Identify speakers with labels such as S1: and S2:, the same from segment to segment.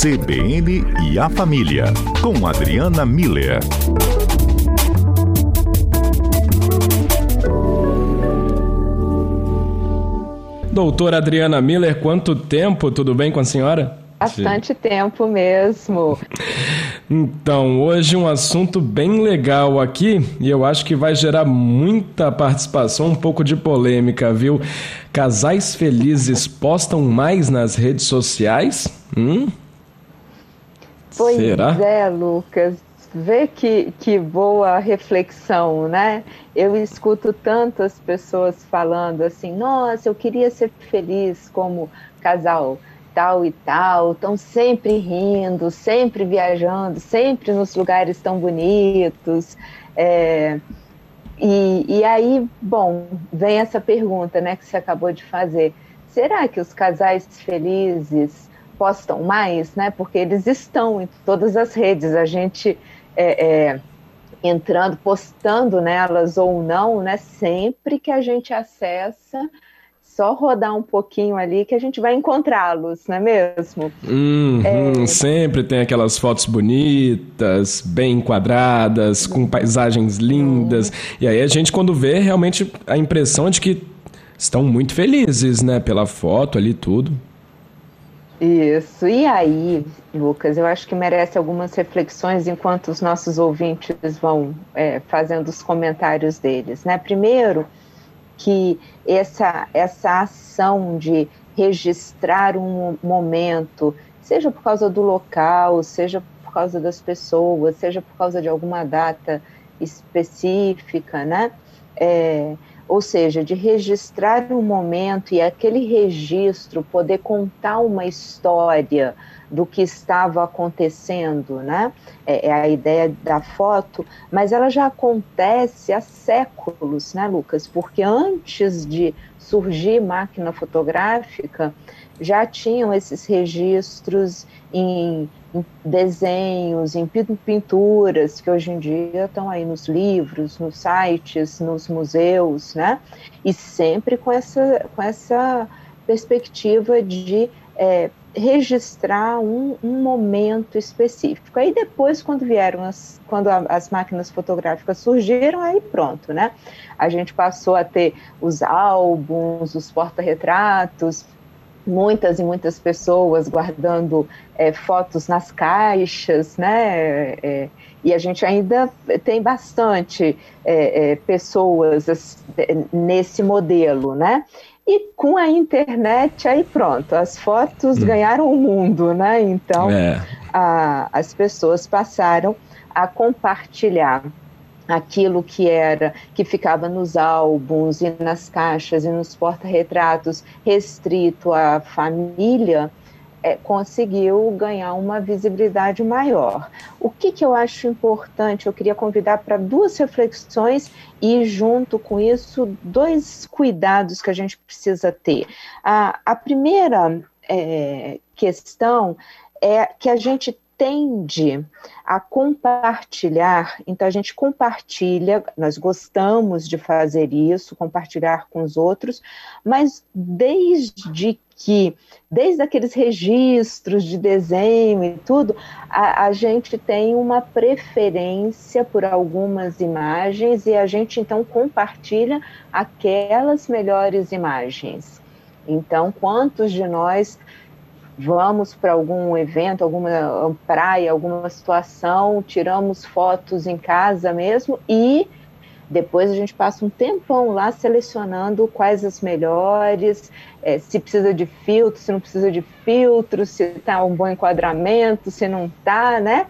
S1: CBN e a Família, com Adriana Miller.
S2: Doutora Adriana Miller, quanto tempo? Tudo bem com a senhora?
S3: Bastante tempo mesmo.
S2: Então, hoje um assunto bem legal aqui e eu acho que vai gerar muita participação, um pouco de polêmica, viu? Casais felizes postam mais nas redes sociais? Hum?
S3: Pois Será? é, Lucas. Vê que, que boa reflexão, né? Eu escuto tantas pessoas falando assim: nossa, eu queria ser feliz como casal tal e tal, estão sempre rindo, sempre viajando, sempre nos lugares tão bonitos. É, e, e aí, bom, vem essa pergunta né, que você acabou de fazer. Será que os casais felizes postam mais? Né? Porque eles estão em todas as redes, a gente é, é, entrando, postando nelas ou não, né? sempre que a gente acessa só rodar um pouquinho ali que a gente vai encontrá-los, não é mesmo?
S2: Uhum, é... Sempre tem aquelas fotos bonitas, bem enquadradas, com paisagens lindas. Uhum. E aí a gente, quando vê, realmente a impressão de que estão muito felizes, né? Pela foto ali, tudo.
S3: Isso. E aí, Lucas, eu acho que merece algumas reflexões enquanto os nossos ouvintes vão é, fazendo os comentários deles, né? Primeiro que essa, essa ação de registrar um momento, seja por causa do local, seja por causa das pessoas, seja por causa de alguma data específica, né? É, ou seja, de registrar um momento e aquele registro poder contar uma história do que estava acontecendo, né? É, é, a ideia da foto, mas ela já acontece há séculos, né, Lucas? Porque antes de surgir máquina fotográfica, já tinham esses registros em, em desenhos, em pinturas, que hoje em dia estão aí nos livros, nos sites, nos museus, né? E sempre com essa, com essa perspectiva de é, registrar um, um, momento específico. Aí depois, quando vieram as, quando a, as máquinas fotográficas surgiram, aí pronto, né? A gente passou a ter os álbuns, os porta-retratos, muitas e muitas pessoas guardando é, fotos nas caixas, né? É, e a gente ainda tem bastante é, é pessoas nesse modelo, né? E com a internet, aí pronto, as fotos hum. ganharam o mundo, né? Então, é. a, as pessoas passaram a compartilhar aquilo que era que ficava nos álbuns e nas caixas e nos porta-retratos restrito à família é, conseguiu ganhar uma visibilidade maior. O que, que eu acho importante? Eu queria convidar para duas reflexões e, junto com isso, dois cuidados que a gente precisa ter. A, a primeira é, questão é que a gente tende a compartilhar, então a gente compartilha, nós gostamos de fazer isso, compartilhar com os outros, mas desde que, desde aqueles registros de desenho e tudo, a, a gente tem uma preferência por algumas imagens e a gente então compartilha aquelas melhores imagens. Então, quantos de nós vamos para algum evento, alguma praia, alguma situação, tiramos fotos em casa mesmo e depois a gente passa um tempão lá selecionando quais as melhores, é, se precisa de filtro, se não precisa de filtro, se está um bom enquadramento, se não está, né?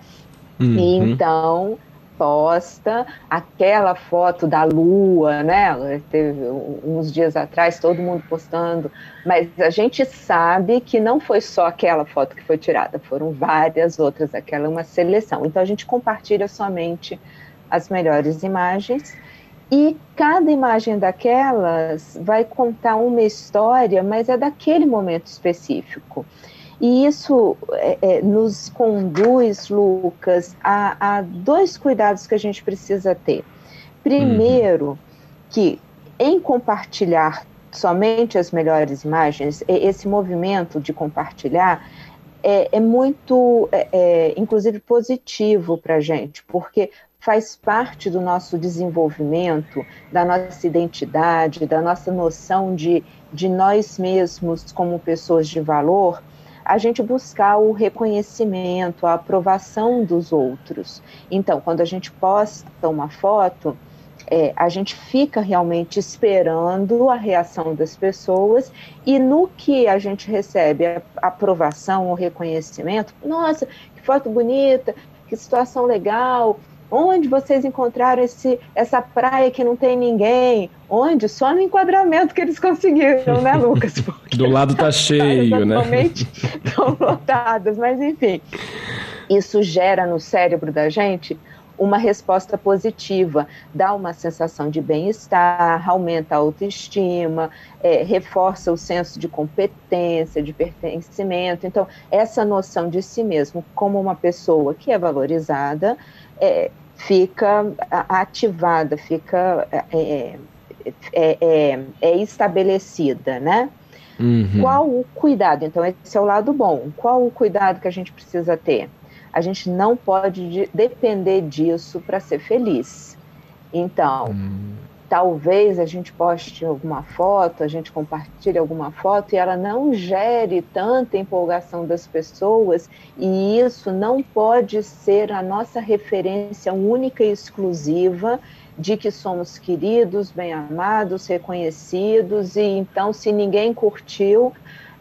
S3: Uhum. E então posta aquela foto da lua, né? Teve uns dias atrás todo mundo postando, mas a gente sabe que não foi só aquela foto que foi tirada, foram várias outras, aquela é uma seleção. Então a gente compartilha somente as melhores imagens e cada imagem daquelas vai contar uma história, mas é daquele momento específico. E isso é, é, nos conduz, Lucas, a, a, dois cuidados que a gente precisa ter. Primeiro, uhum. que em compartilhar somente as melhores imagens, esse movimento de compartilhar é, é muito, é, é inclusive, positivo para a gente, porque faz parte do nosso desenvolvimento, da nossa identidade, da nossa noção de, de nós mesmos como pessoas de valor, a gente buscar o reconhecimento, a aprovação dos outros. Então, quando a gente posta uma foto, é, a gente fica realmente esperando a reação das pessoas e no que a gente recebe a aprovação, o reconhecimento, nossa, que foto bonita, que situação legal, Onde vocês encontraram esse, essa praia que não tem ninguém? Onde? Só no enquadramento que eles conseguiram, né, Lucas?
S2: Porque Do lado tá cheio, né?
S3: estão lotadas, mas enfim. Isso gera no cérebro da gente uma resposta positiva, dá uma sensação de bem-estar, aumenta a autoestima, é, reforça o senso de competência, de pertencimento. Então, essa noção de si mesmo como uma pessoa que é valorizada é, fica ativada, fica é é, é, é, é, estabelecida, né? Uhum. Qual o cuidado? Então, esse é o lado bom. Qual o cuidado que a gente precisa ter? A gente não pode de, depender disso para ser feliz. Então, uhum talvez a gente poste alguma foto, a gente compartilhe alguma foto e ela não gere tanta empolgação das pessoas, e isso não pode ser a nossa referência única e exclusiva de que somos queridos, bem amados, reconhecidos, e então, se ninguém curtiu,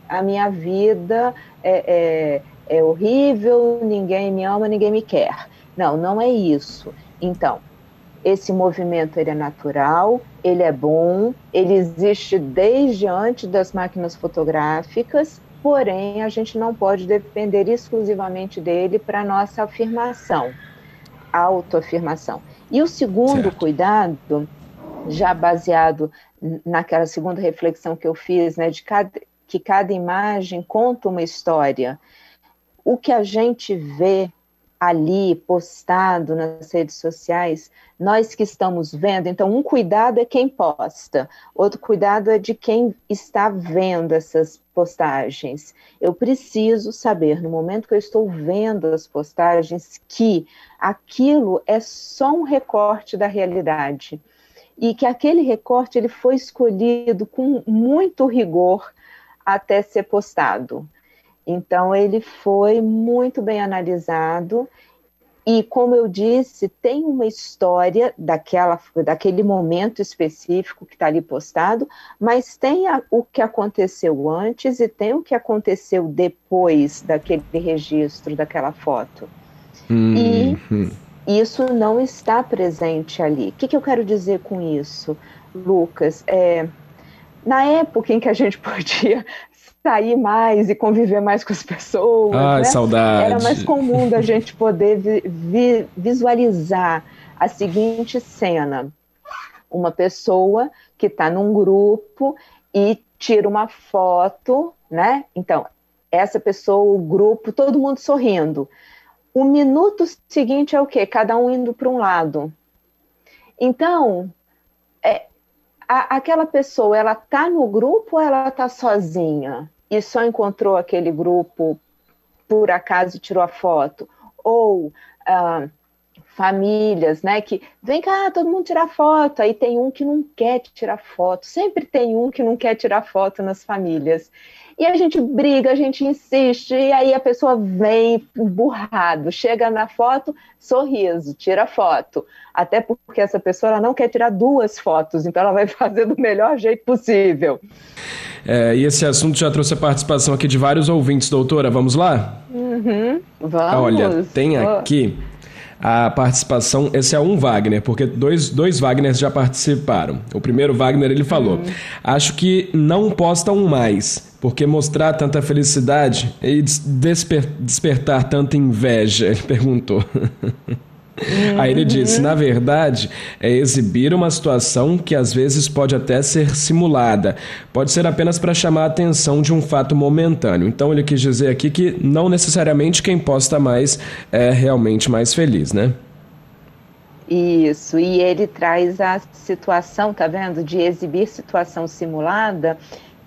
S3: a minha vida é, é, é horrível, ninguém me ama, ninguém me quer. Não, não é isso. Então, esse movimento ele é natural, ele é bom, ele existe desde antes das máquinas fotográficas, porém a gente não pode depender exclusivamente dele para nossa afirmação, autoafirmação. E o segundo certo. cuidado, já baseado naquela segunda reflexão que eu fiz, né, de cada, que cada imagem conta uma história. O que a gente vê ali postado nas redes sociais, nós que estamos vendo, então um cuidado é quem posta, outro cuidado é de quem está vendo essas postagens. Eu preciso saber, no momento que eu estou vendo as postagens, que aquilo é só um recorte da realidade e que aquele recorte ele foi escolhido com muito rigor até ser postado. Então, ele foi muito bem analisado e, como eu disse, tem uma história daquela, daquele momento específico que está ali postado, mas tem a, o que aconteceu antes e tem o que aconteceu depois daquele registro, daquela foto. Hum, e isso não está presente ali. O que, que eu quero dizer com isso, Lucas? É, na época em que a gente podia sair mais e conviver mais com as pessoas.
S2: Ai,
S3: né?
S2: saudade.
S3: Era mais comum da gente poder vi, vi, visualizar a seguinte cena: uma pessoa que está num grupo e tira uma foto, né? Então, essa pessoa, o grupo, todo mundo sorrindo. O minuto seguinte é o quê? Cada um indo para um lado. Então, é, a, aquela pessoa, ela tá no grupo ou ela tá sozinha? E só encontrou aquele grupo por acaso tirou a foto? Ou ah, famílias, né, que vem cá, todo mundo tirar foto, aí tem um que não quer tirar foto, sempre tem um que não quer tirar foto nas famílias. E a gente briga, a gente insiste, e aí a pessoa vem burrado, chega na foto, sorriso, tira foto. Até porque essa pessoa ela não quer tirar duas fotos, então ela vai fazer do melhor jeito possível.
S2: É, e esse assunto já trouxe a participação aqui de vários ouvintes, doutora. Vamos lá?
S3: Uhum, vamos.
S2: Olha, tem aqui a participação. Esse é um Wagner, porque dois, dois Wagners já participaram. O primeiro Wagner ele falou: uhum. Acho que não postam mais, porque mostrar tanta felicidade e desper, despertar tanta inveja. Ele perguntou. Aí ele disse: na verdade, é exibir uma situação que às vezes pode até ser simulada, pode ser apenas para chamar a atenção de um fato momentâneo. Então ele quis dizer aqui que não necessariamente quem posta mais é realmente mais feliz, né?
S3: Isso, e ele traz a situação, tá vendo, de exibir situação simulada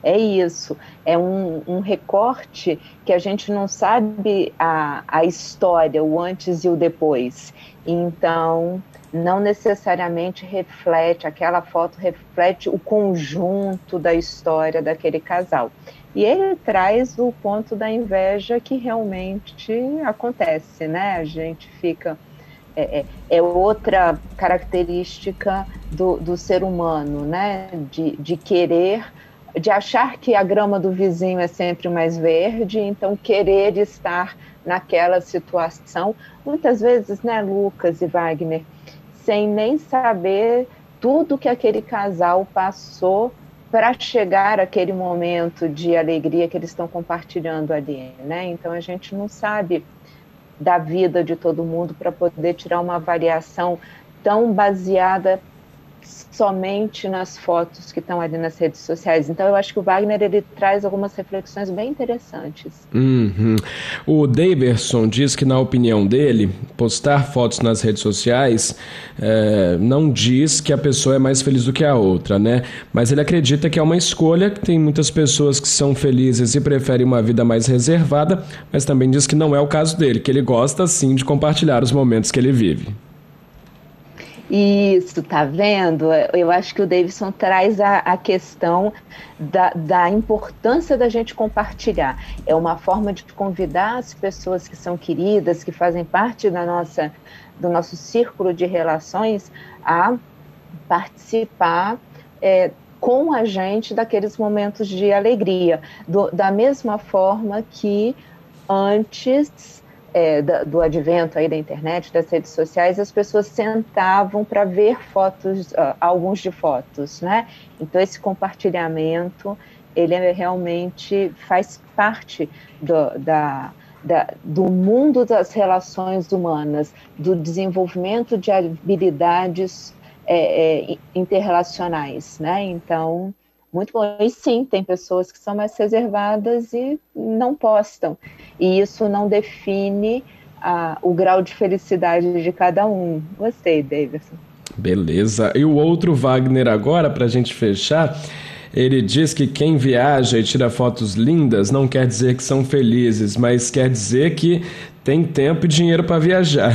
S3: é isso, é um, um, recorte que a gente não sabe a, a história, o antes e o depois. Então, não necessariamente reflete, aquela foto reflete o conjunto da história daquele casal. E ele traz o ponto da inveja que realmente acontece, né? A gente fica. É, é, é outra característica do, do ser humano, né? De, de querer de achar que a grama do vizinho é sempre mais verde, então querer estar naquela situação, muitas vezes, né, Lucas e Wagner, sem nem saber tudo que aquele casal passou para chegar àquele momento de alegria que eles estão compartilhando ali, né? Então a gente não sabe da vida de todo mundo para poder tirar uma avaliação tão baseada somente nas fotos que estão ali nas redes sociais. Então eu acho que o Wagner ele traz algumas reflexões bem interessantes.
S2: Uhum. O Daverson diz que na opinião dele postar fotos nas redes sociais é, não diz que a pessoa é mais feliz do que a outra, né? Mas ele acredita que é uma escolha, que tem muitas pessoas que são felizes e preferem uma vida mais reservada, mas também diz que não é o caso dele, que ele gosta sim de compartilhar os momentos que ele vive.
S3: Isso, tá vendo? Eu acho que o Davidson traz a, a questão da, da, importância da gente compartilhar. É uma forma de convidar as pessoas que são queridas, que fazem parte da nossa, do nosso círculo de relações, a participar é, com a gente daqueles momentos de alegria. Do, da mesma forma que antes é, da, do advento aí da internet, das redes sociais, as pessoas sentavam para ver fotos, uh, álbuns de fotos, né? Então esse compartilhamento, ele é, realmente faz parte do, da, da, do mundo das relações humanas, do desenvolvimento de habilidades é, é, interrelacionais, né? Então muito bom. E sim, tem pessoas que são mais reservadas e não postam. E isso não define a, o grau de felicidade de cada um. Gostei, Davidson.
S2: Beleza. E o outro Wagner agora, para a gente fechar, ele diz que quem viaja e tira fotos lindas não quer dizer que são felizes, mas quer dizer que tem tempo e dinheiro para viajar.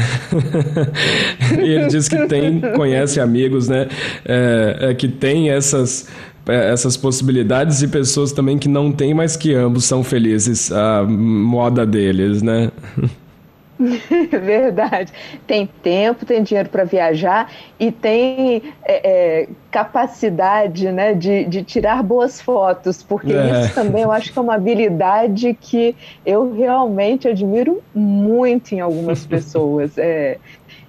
S2: e ele diz que tem, conhece amigos, né, é, é, que tem essas é, essas possibilidades e pessoas também que não têm, mas que ambos são felizes a moda deles, né?
S3: Verdade. Tem tempo, tem dinheiro para viajar e tem é, é, capacidade né, de, de tirar boas fotos, porque é. isso também eu acho que é uma habilidade que eu realmente admiro muito em algumas pessoas. É,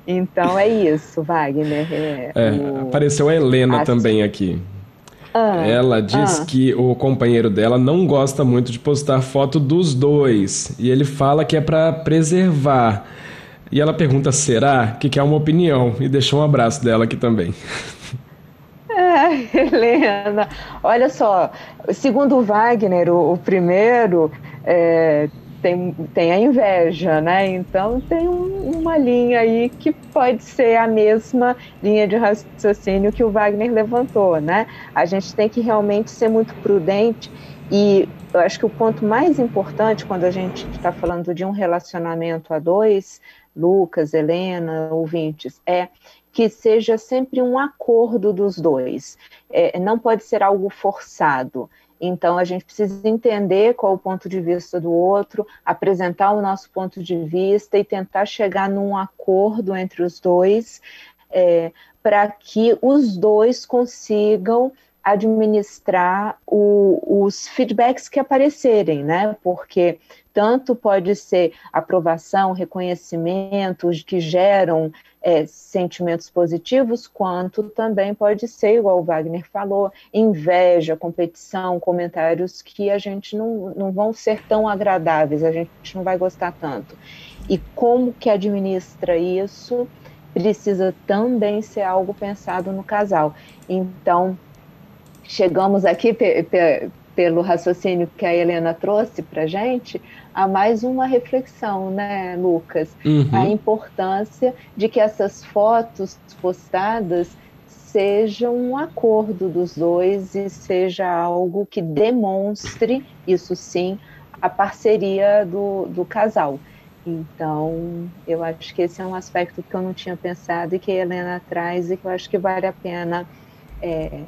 S3: então é isso, Wagner.
S2: É, é, o... Apareceu a Helena também aqui. Ah, ela diz ah. que o companheiro dela não gosta muito de postar foto dos dois. E ele fala que é para preservar. E ela pergunta: será? Que quer uma opinião. E deixou um abraço dela aqui também.
S3: Helena, olha só, segundo Wagner, o, o primeiro, é, tem, tem a inveja, né? Então tem um, uma linha aí que pode ser a mesma linha de raciocínio que o Wagner levantou, né? A gente tem que realmente ser muito prudente e eu acho que o ponto mais importante quando a gente está falando de um relacionamento a dois, Lucas, Helena, ouvintes, é que seja sempre um acordo dos dois. É, não pode ser algo forçado. Então, a gente precisa entender qual o ponto de vista do outro, apresentar o nosso ponto de vista e tentar chegar num acordo entre os dois, é, para que os dois consigam administrar o, os feedbacks que aparecerem, né? Porque tanto pode ser aprovação, reconhecimento, que geram é, sentimentos positivos, quanto também pode ser, igual o Wagner falou, inveja, competição, comentários que a gente não, não vão ser tão agradáveis, a gente não vai gostar tanto. E como que administra isso precisa também ser algo pensado no casal. Então, chegamos aqui pe pe pelo raciocínio que a Helena trouxe para gente a mais uma reflexão, né, Lucas? Uhum. A importância de que essas fotos postadas seja um acordo dos dois e seja algo que demonstre, isso sim, a parceria do, do casal. Então, eu acho que esse é um aspecto que eu não tinha pensado e que a Helena traz e que eu acho que vale a pena é,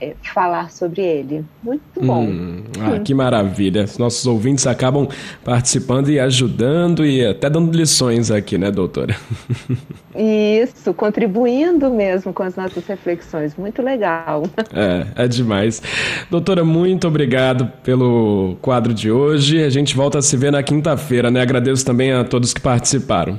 S3: é, falar sobre ele. Muito bom. Hum,
S2: ah, que maravilha. Nossos ouvintes acabam participando e ajudando e até dando lições aqui, né, doutora?
S3: Isso, contribuindo mesmo com as nossas reflexões. Muito legal.
S2: É, é demais. Doutora, muito obrigado pelo quadro de hoje. A gente volta a se ver na quinta-feira, né? Agradeço também a todos que participaram.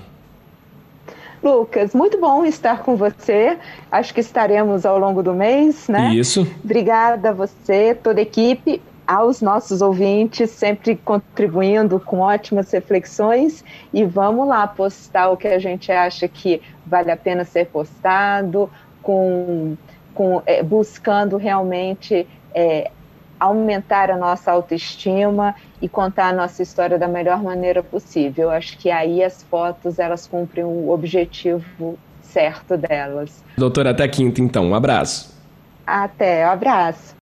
S3: Lucas, muito bom estar com você. Acho que estaremos ao longo do mês, né?
S2: Isso.
S3: Obrigada a você, toda a equipe, aos nossos ouvintes, sempre contribuindo com ótimas reflexões. E vamos lá postar o que a gente acha que vale a pena ser postado, com, com é, buscando realmente é, aumentar a nossa autoestima e contar a nossa história da melhor maneira possível. Acho que aí as fotos elas cumprem o objetivo certo delas.
S2: Doutora, até quinta então. Um abraço.
S3: Até, um abraço.